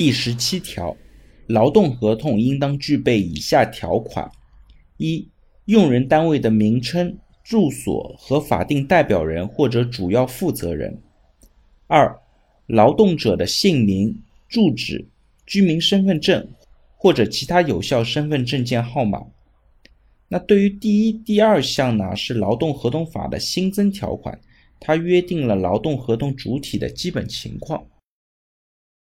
第十七条劳动合同应当具备以下条款一用人单位的名称住所和法定代表人或者主要负责人二劳动者的姓名住址居民身份证或者其他有效身份证件号码。那对于第一第二项呢是劳动合同法的新增条款它约定了劳动合同主体的基本情况。